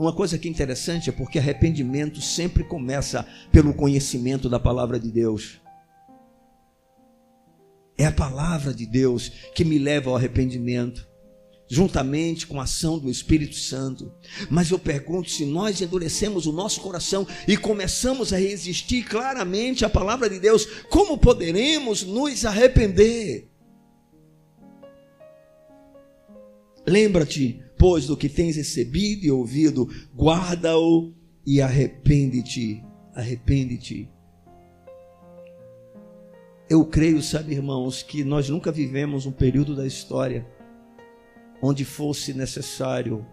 Uma coisa que é interessante é porque arrependimento sempre começa pelo conhecimento da palavra de Deus. É a palavra de Deus que me leva ao arrependimento, juntamente com a ação do Espírito Santo. Mas eu pergunto: se nós endurecemos o nosso coração e começamos a resistir claramente à palavra de Deus, como poderemos nos arrepender? Lembra-te, pois, do que tens recebido e ouvido, guarda-o e arrepende-te. Arrepende-te. Eu creio, sabe, irmãos, que nós nunca vivemos um período da história onde fosse necessário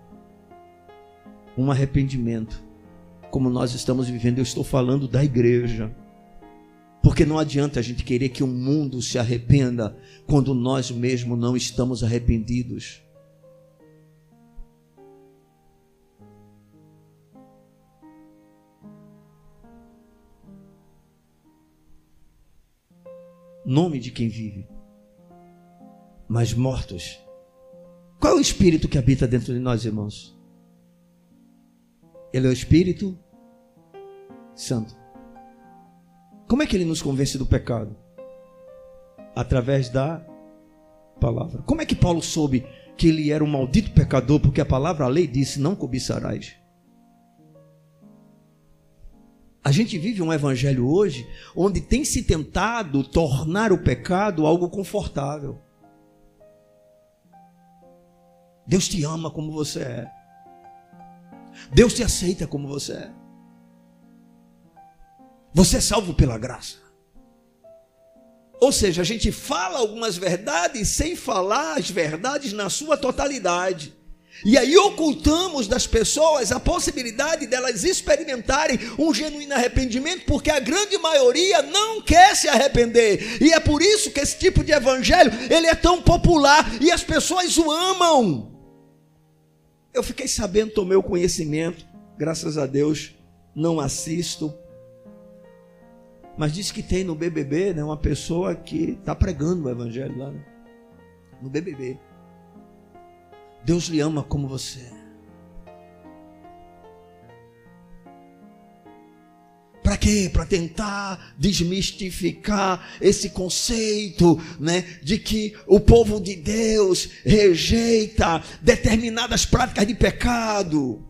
um arrependimento, como nós estamos vivendo. Eu estou falando da igreja. Porque não adianta a gente querer que o mundo se arrependa quando nós mesmos não estamos arrependidos. Nome de quem vive, mas mortos. Qual é o espírito que habita dentro de nós, irmãos? Ele é o Espírito Santo. Como é que ele nos convence do pecado? Através da palavra. Como é que Paulo soube que ele era um maldito pecador? Porque a palavra, a lei disse: não cobiçarás. A gente vive um evangelho hoje onde tem se tentado tornar o pecado algo confortável. Deus te ama como você é. Deus te aceita como você é. Você é salvo pela graça. Ou seja, a gente fala algumas verdades sem falar as verdades na sua totalidade. E aí ocultamos das pessoas a possibilidade delas experimentarem um genuíno arrependimento, porque a grande maioria não quer se arrepender. E é por isso que esse tipo de evangelho, ele é tão popular e as pessoas o amam. Eu fiquei sabendo, tomei o conhecimento, graças a Deus, não assisto. Mas disse que tem no BBB, né, uma pessoa que está pregando o evangelho lá, né? no BBB. Deus lhe ama como você é. Para quê? Para tentar desmistificar esse conceito, né, de que o povo de Deus rejeita determinadas práticas de pecado.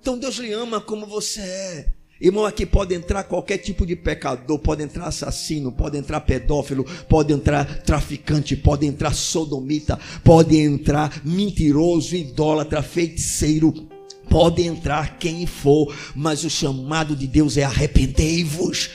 Então Deus lhe ama como você é. Irmão, aqui pode entrar qualquer tipo de pecador, pode entrar assassino, pode entrar pedófilo, pode entrar traficante, pode entrar sodomita, pode entrar mentiroso, idólatra, feiticeiro, Pode entrar quem for, mas o chamado de Deus é arrependei-vos.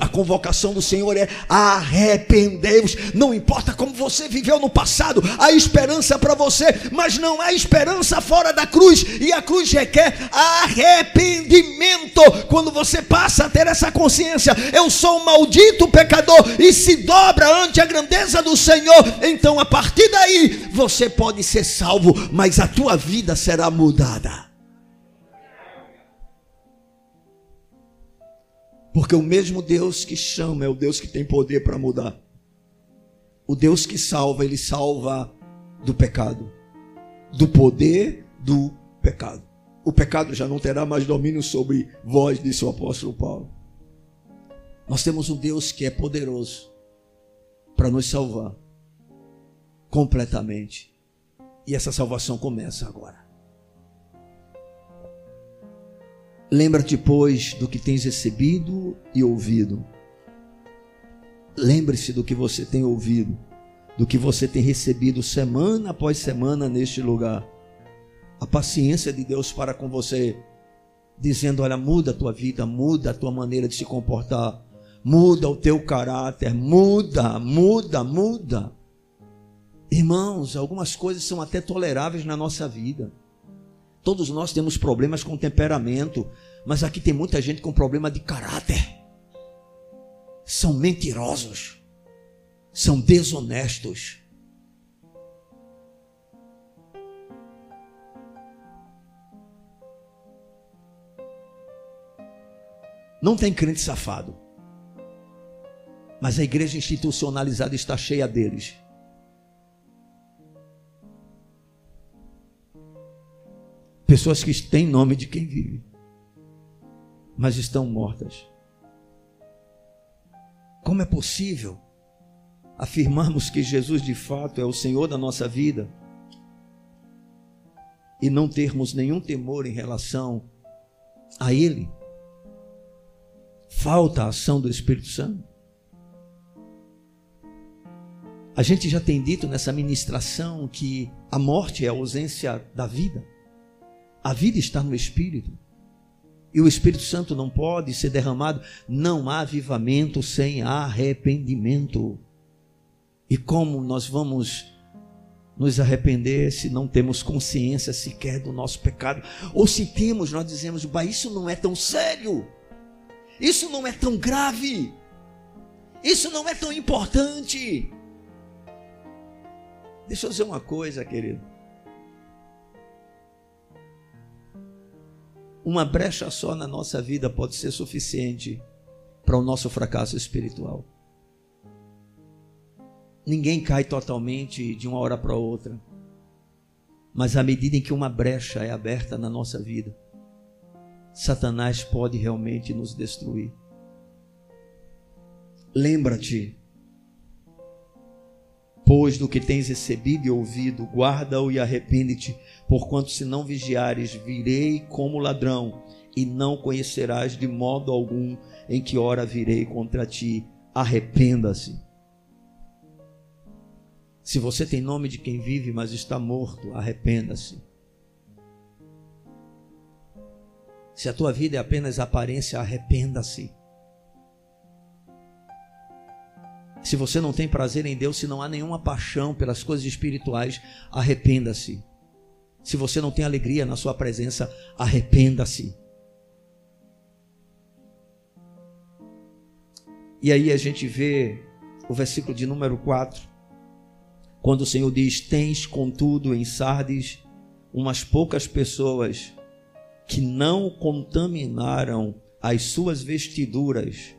A convocação do Senhor é arrependei-vos. Não importa como você viveu no passado, há esperança para você, mas não há esperança fora da cruz. E a cruz requer arrependimento. Quando você passa a ter essa consciência, eu sou um maldito pecador e se dobra ante a grandeza do Senhor, então a partir daí você pode ser salvo, mas a tua vida será mudada. Porque o mesmo Deus que chama é o Deus que tem poder para mudar. O Deus que salva, ele salva do pecado, do poder do pecado. O pecado já não terá mais domínio sobre vós, disse o apóstolo Paulo. Nós temos um Deus que é poderoso para nos salvar completamente. E essa salvação começa agora. Lembra-te, pois, do que tens recebido e ouvido. Lembre-se do que você tem ouvido, do que você tem recebido semana após semana neste lugar. A paciência de Deus para com você, dizendo: Olha, muda a tua vida, muda a tua maneira de se comportar, muda o teu caráter, muda, muda, muda. Irmãos, algumas coisas são até toleráveis na nossa vida. Todos nós temos problemas com temperamento, mas aqui tem muita gente com problema de caráter. São mentirosos, são desonestos. Não tem crente safado. Mas a igreja institucionalizada está cheia deles. Pessoas que têm nome de quem vive, mas estão mortas. Como é possível afirmarmos que Jesus de fato é o Senhor da nossa vida e não termos nenhum temor em relação a Ele? Falta a ação do Espírito Santo. A gente já tem dito nessa ministração que a morte é a ausência da vida. A vida está no Espírito. E o Espírito Santo não pode ser derramado. Não há avivamento sem arrependimento. E como nós vamos nos arrepender se não temos consciência sequer do nosso pecado? Ou se temos, nós dizemos, isso não é tão sério. Isso não é tão grave. Isso não é tão importante. Deixa eu dizer uma coisa, querido. Uma brecha só na nossa vida pode ser suficiente para o nosso fracasso espiritual. Ninguém cai totalmente de uma hora para outra. Mas à medida em que uma brecha é aberta na nossa vida, Satanás pode realmente nos destruir. Lembra-te Pois do que tens recebido e ouvido, guarda-o e arrepende-te, porquanto se não vigiares, virei como ladrão, e não conhecerás de modo algum em que hora virei contra ti. Arrependa-se. Se você tem nome de quem vive, mas está morto, arrependa-se. Se a tua vida é apenas aparência, arrependa-se. Se você não tem prazer em Deus, se não há nenhuma paixão pelas coisas espirituais, arrependa-se. Se você não tem alegria na sua presença, arrependa-se. E aí a gente vê o versículo de número 4, quando o Senhor diz: Tens, contudo, em Sardes umas poucas pessoas que não contaminaram as suas vestiduras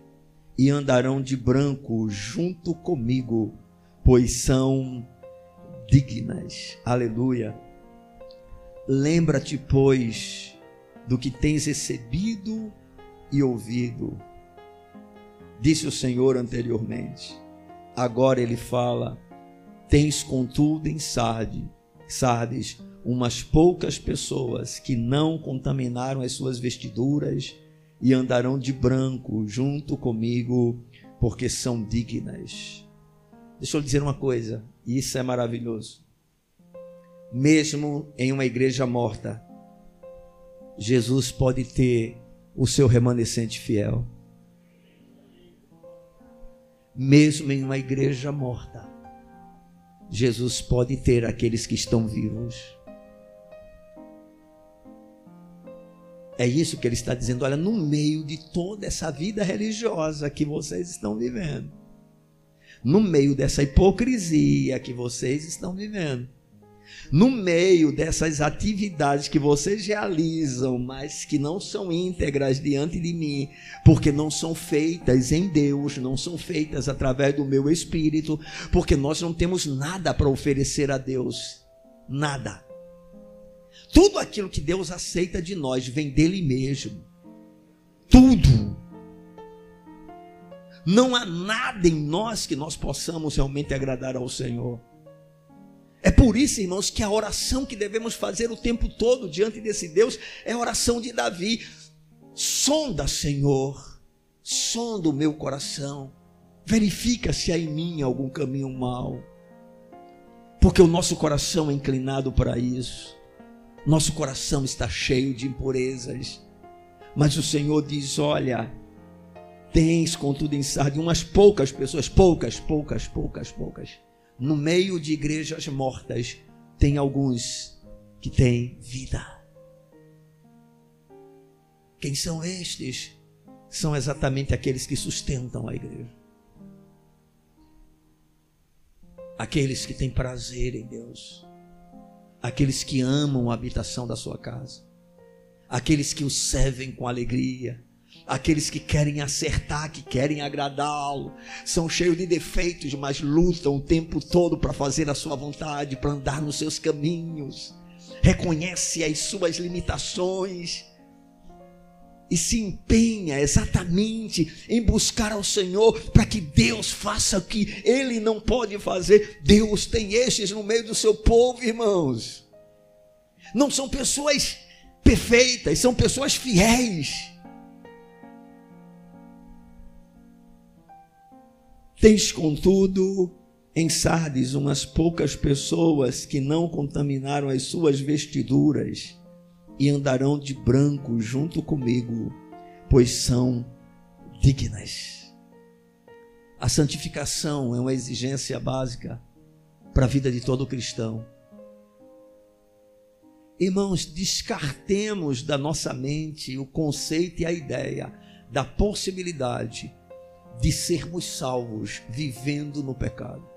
e andarão de branco junto comigo, pois são dignas. Aleluia. Lembra-te, pois, do que tens recebido e ouvido. Disse o Senhor anteriormente. Agora ele fala: Tens contudo em Sardes, Sardes umas poucas pessoas que não contaminaram as suas vestiduras e andarão de branco junto comigo, porque são dignas. Deixa eu dizer uma coisa, isso é maravilhoso. Mesmo em uma igreja morta, Jesus pode ter o seu remanescente fiel. Mesmo em uma igreja morta, Jesus pode ter aqueles que estão vivos. É isso que ele está dizendo. Olha, no meio de toda essa vida religiosa que vocês estão vivendo, no meio dessa hipocrisia que vocês estão vivendo, no meio dessas atividades que vocês realizam, mas que não são íntegras diante de mim, porque não são feitas em Deus, não são feitas através do meu espírito, porque nós não temos nada para oferecer a Deus, nada. Tudo aquilo que Deus aceita de nós vem dele mesmo. Tudo. Não há nada em nós que nós possamos realmente agradar ao Senhor. É por isso, irmãos, que a oração que devemos fazer o tempo todo diante desse Deus é a oração de Davi. Sonda, Senhor, sonda o meu coração, verifica se há em mim algum caminho mau, porque o nosso coração é inclinado para isso. Nosso coração está cheio de impurezas. Mas o Senhor diz: Olha, tens contudo em Sardes umas poucas pessoas, poucas, poucas, poucas, poucas. No meio de igrejas mortas, tem alguns que têm vida. Quem são estes? São exatamente aqueles que sustentam a igreja. Aqueles que têm prazer em Deus. Aqueles que amam a habitação da sua casa. Aqueles que o servem com alegria. Aqueles que querem acertar, que querem agradá-lo, são cheios de defeitos, mas lutam o tempo todo para fazer a sua vontade, para andar nos seus caminhos, reconhece as suas limitações e se empenha exatamente em buscar ao Senhor para que Deus faça o que ele não pode fazer. Deus tem estes no meio do seu povo, irmãos. Não são pessoas perfeitas, são pessoas fiéis Tens, contudo, em Sardes umas poucas pessoas que não contaminaram as suas vestiduras e andarão de branco junto comigo, pois são dignas. A santificação é uma exigência básica para a vida de todo cristão. Irmãos, descartemos da nossa mente o conceito e a ideia da possibilidade de sermos salvos vivendo no pecado.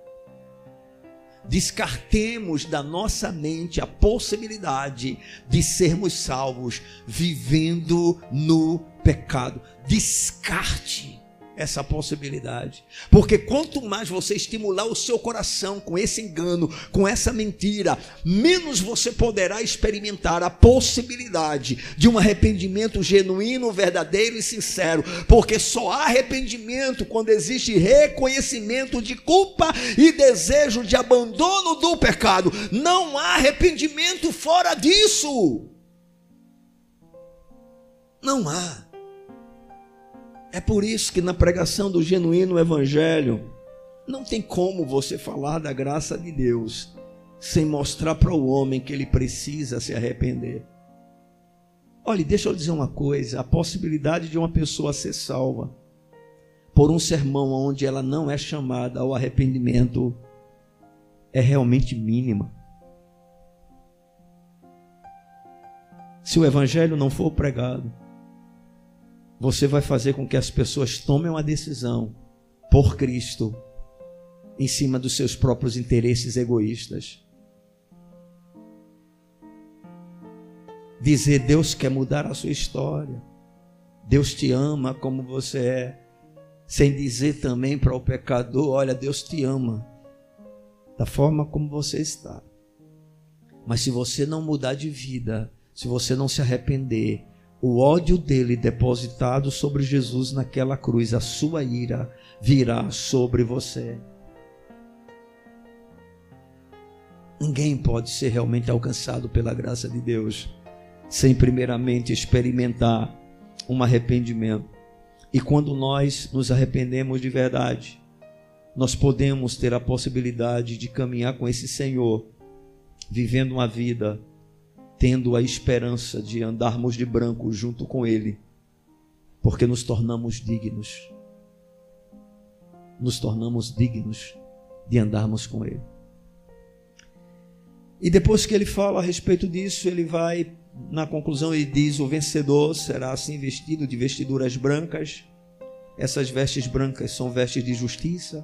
Descartemos da nossa mente a possibilidade de sermos salvos vivendo no pecado. Descarte essa possibilidade. Porque quanto mais você estimular o seu coração com esse engano, com essa mentira, menos você poderá experimentar a possibilidade de um arrependimento genuíno, verdadeiro e sincero. Porque só há arrependimento quando existe reconhecimento de culpa e desejo de abandono do pecado. Não há arrependimento fora disso. Não há. É por isso que na pregação do genuíno evangelho, não tem como você falar da graça de Deus sem mostrar para o homem que ele precisa se arrepender. Olha, deixa eu dizer uma coisa: a possibilidade de uma pessoa ser salva por um sermão onde ela não é chamada ao arrependimento é realmente mínima. Se o evangelho não for pregado, você vai fazer com que as pessoas tomem uma decisão por Cristo em cima dos seus próprios interesses egoístas. Dizer Deus quer mudar a sua história. Deus te ama como você é. Sem dizer também para o pecador: olha, Deus te ama da forma como você está. Mas se você não mudar de vida, se você não se arrepender, o ódio dele depositado sobre Jesus naquela cruz, a sua ira virá sobre você. Ninguém pode ser realmente alcançado pela graça de Deus sem primeiramente experimentar um arrependimento. E quando nós nos arrependemos de verdade, nós podemos ter a possibilidade de caminhar com esse Senhor, vivendo uma vida tendo a esperança de andarmos de branco junto com Ele, porque nos tornamos dignos. Nos tornamos dignos de andarmos com Ele. E depois que ele fala a respeito disso, ele vai, na conclusão, ele diz: O vencedor será assim vestido de vestiduras brancas. Essas vestes brancas são vestes de justiça,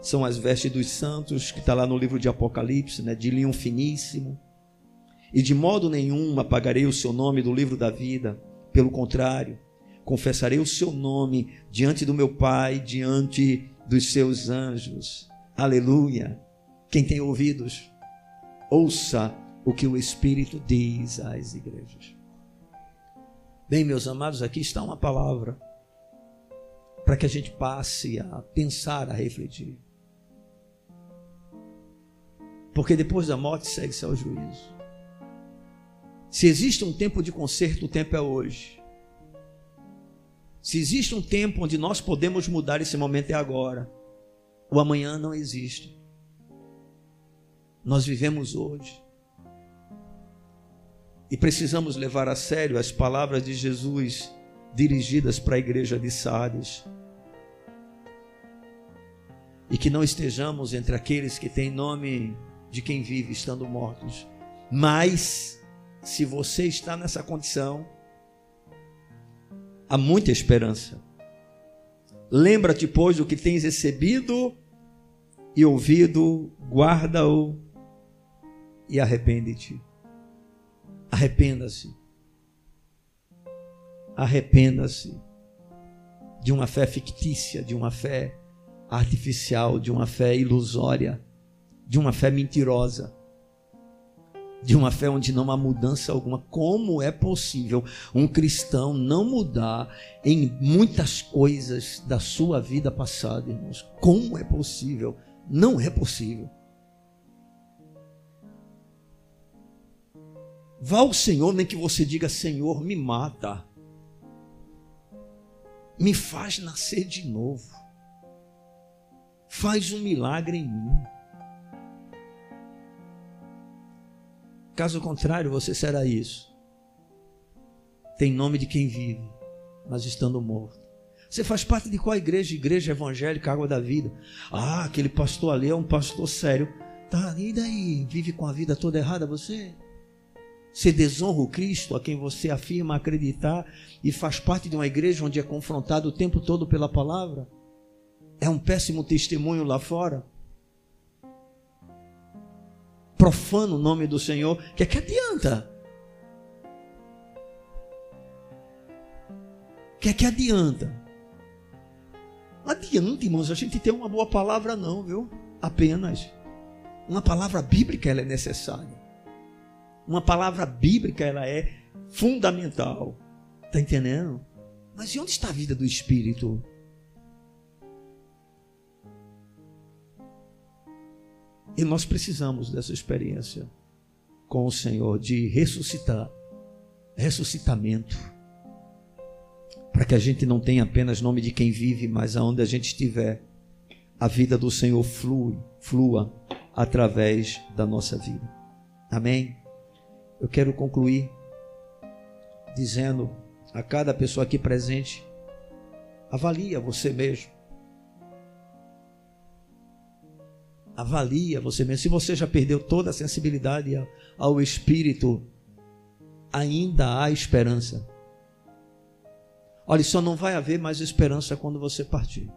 são as vestes dos santos, que está lá no livro de Apocalipse, né, de linho finíssimo e de modo nenhum apagarei o seu nome do livro da vida, pelo contrário, confessarei o seu nome diante do meu Pai, diante dos seus anjos. Aleluia. Quem tem ouvidos, ouça o que o Espírito diz às igrejas. Bem, meus amados, aqui está uma palavra para que a gente passe a pensar, a refletir. Porque depois da morte segue-se ao juízo. Se existe um tempo de conserto, o tempo é hoje. Se existe um tempo onde nós podemos mudar esse momento, é agora. O amanhã não existe. Nós vivemos hoje. E precisamos levar a sério as palavras de Jesus dirigidas para a igreja de Sardes. E que não estejamos entre aqueles que têm nome de quem vive estando mortos, mas se você está nessa condição, há muita esperança. Lembra-te, pois, do que tens recebido e ouvido, guarda-o e arrepende-te. Arrependa-se. Arrependa-se de uma fé fictícia, de uma fé artificial, de uma fé ilusória, de uma fé mentirosa de uma fé onde não há mudança alguma. Como é possível um cristão não mudar em muitas coisas da sua vida passada, irmãos? Como é possível? Não é possível. Vá ao Senhor, nem que você diga: Senhor, me mata, me faz nascer de novo, faz um milagre em mim. Caso contrário, você será isso. Tem nome de quem vive, mas estando morto. Você faz parte de qual igreja? Igreja evangélica, água da vida. Ah, aquele pastor ali é um pastor sério. Tá, e daí? Vive com a vida toda errada você? Você desonra o Cristo a quem você afirma acreditar e faz parte de uma igreja onde é confrontado o tempo todo pela palavra? É um péssimo testemunho lá fora? Profana o nome do Senhor, que é que adianta? Que é que adianta? Adianta, irmãos, a gente ter uma boa palavra não, viu? Apenas. Uma palavra bíblica ela é necessária. Uma palavra bíblica ela é fundamental. Está entendendo? Mas e onde está a vida do Espírito? E nós precisamos dessa experiência com o Senhor de ressuscitar, ressuscitamento, para que a gente não tenha apenas nome de quem vive, mas aonde a gente estiver, a vida do Senhor flui, flua através da nossa vida. Amém? Eu quero concluir dizendo a cada pessoa aqui presente: avalia você mesmo. Avalia você mesmo. Se você já perdeu toda a sensibilidade ao Espírito, ainda há esperança. Olha, só não vai haver mais esperança quando você partir.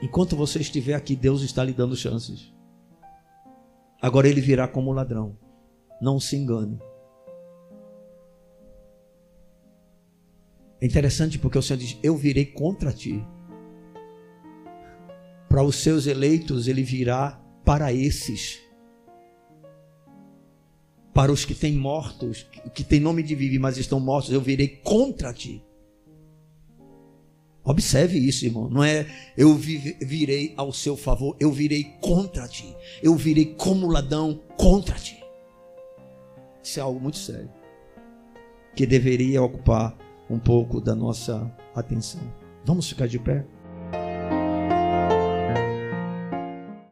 Enquanto você estiver aqui, Deus está lhe dando chances. Agora ele virá como ladrão. Não se engane. É interessante porque o Senhor diz: Eu virei contra ti. Para os seus eleitos, ele virá para esses. Para os que têm mortos, que têm nome de vive, mas estão mortos, eu virei contra ti. Observe isso, irmão. Não é eu virei ao seu favor, eu virei contra ti. Eu virei como ladrão contra ti. Isso é algo muito sério. Que deveria ocupar um pouco da nossa atenção. Vamos ficar de pé?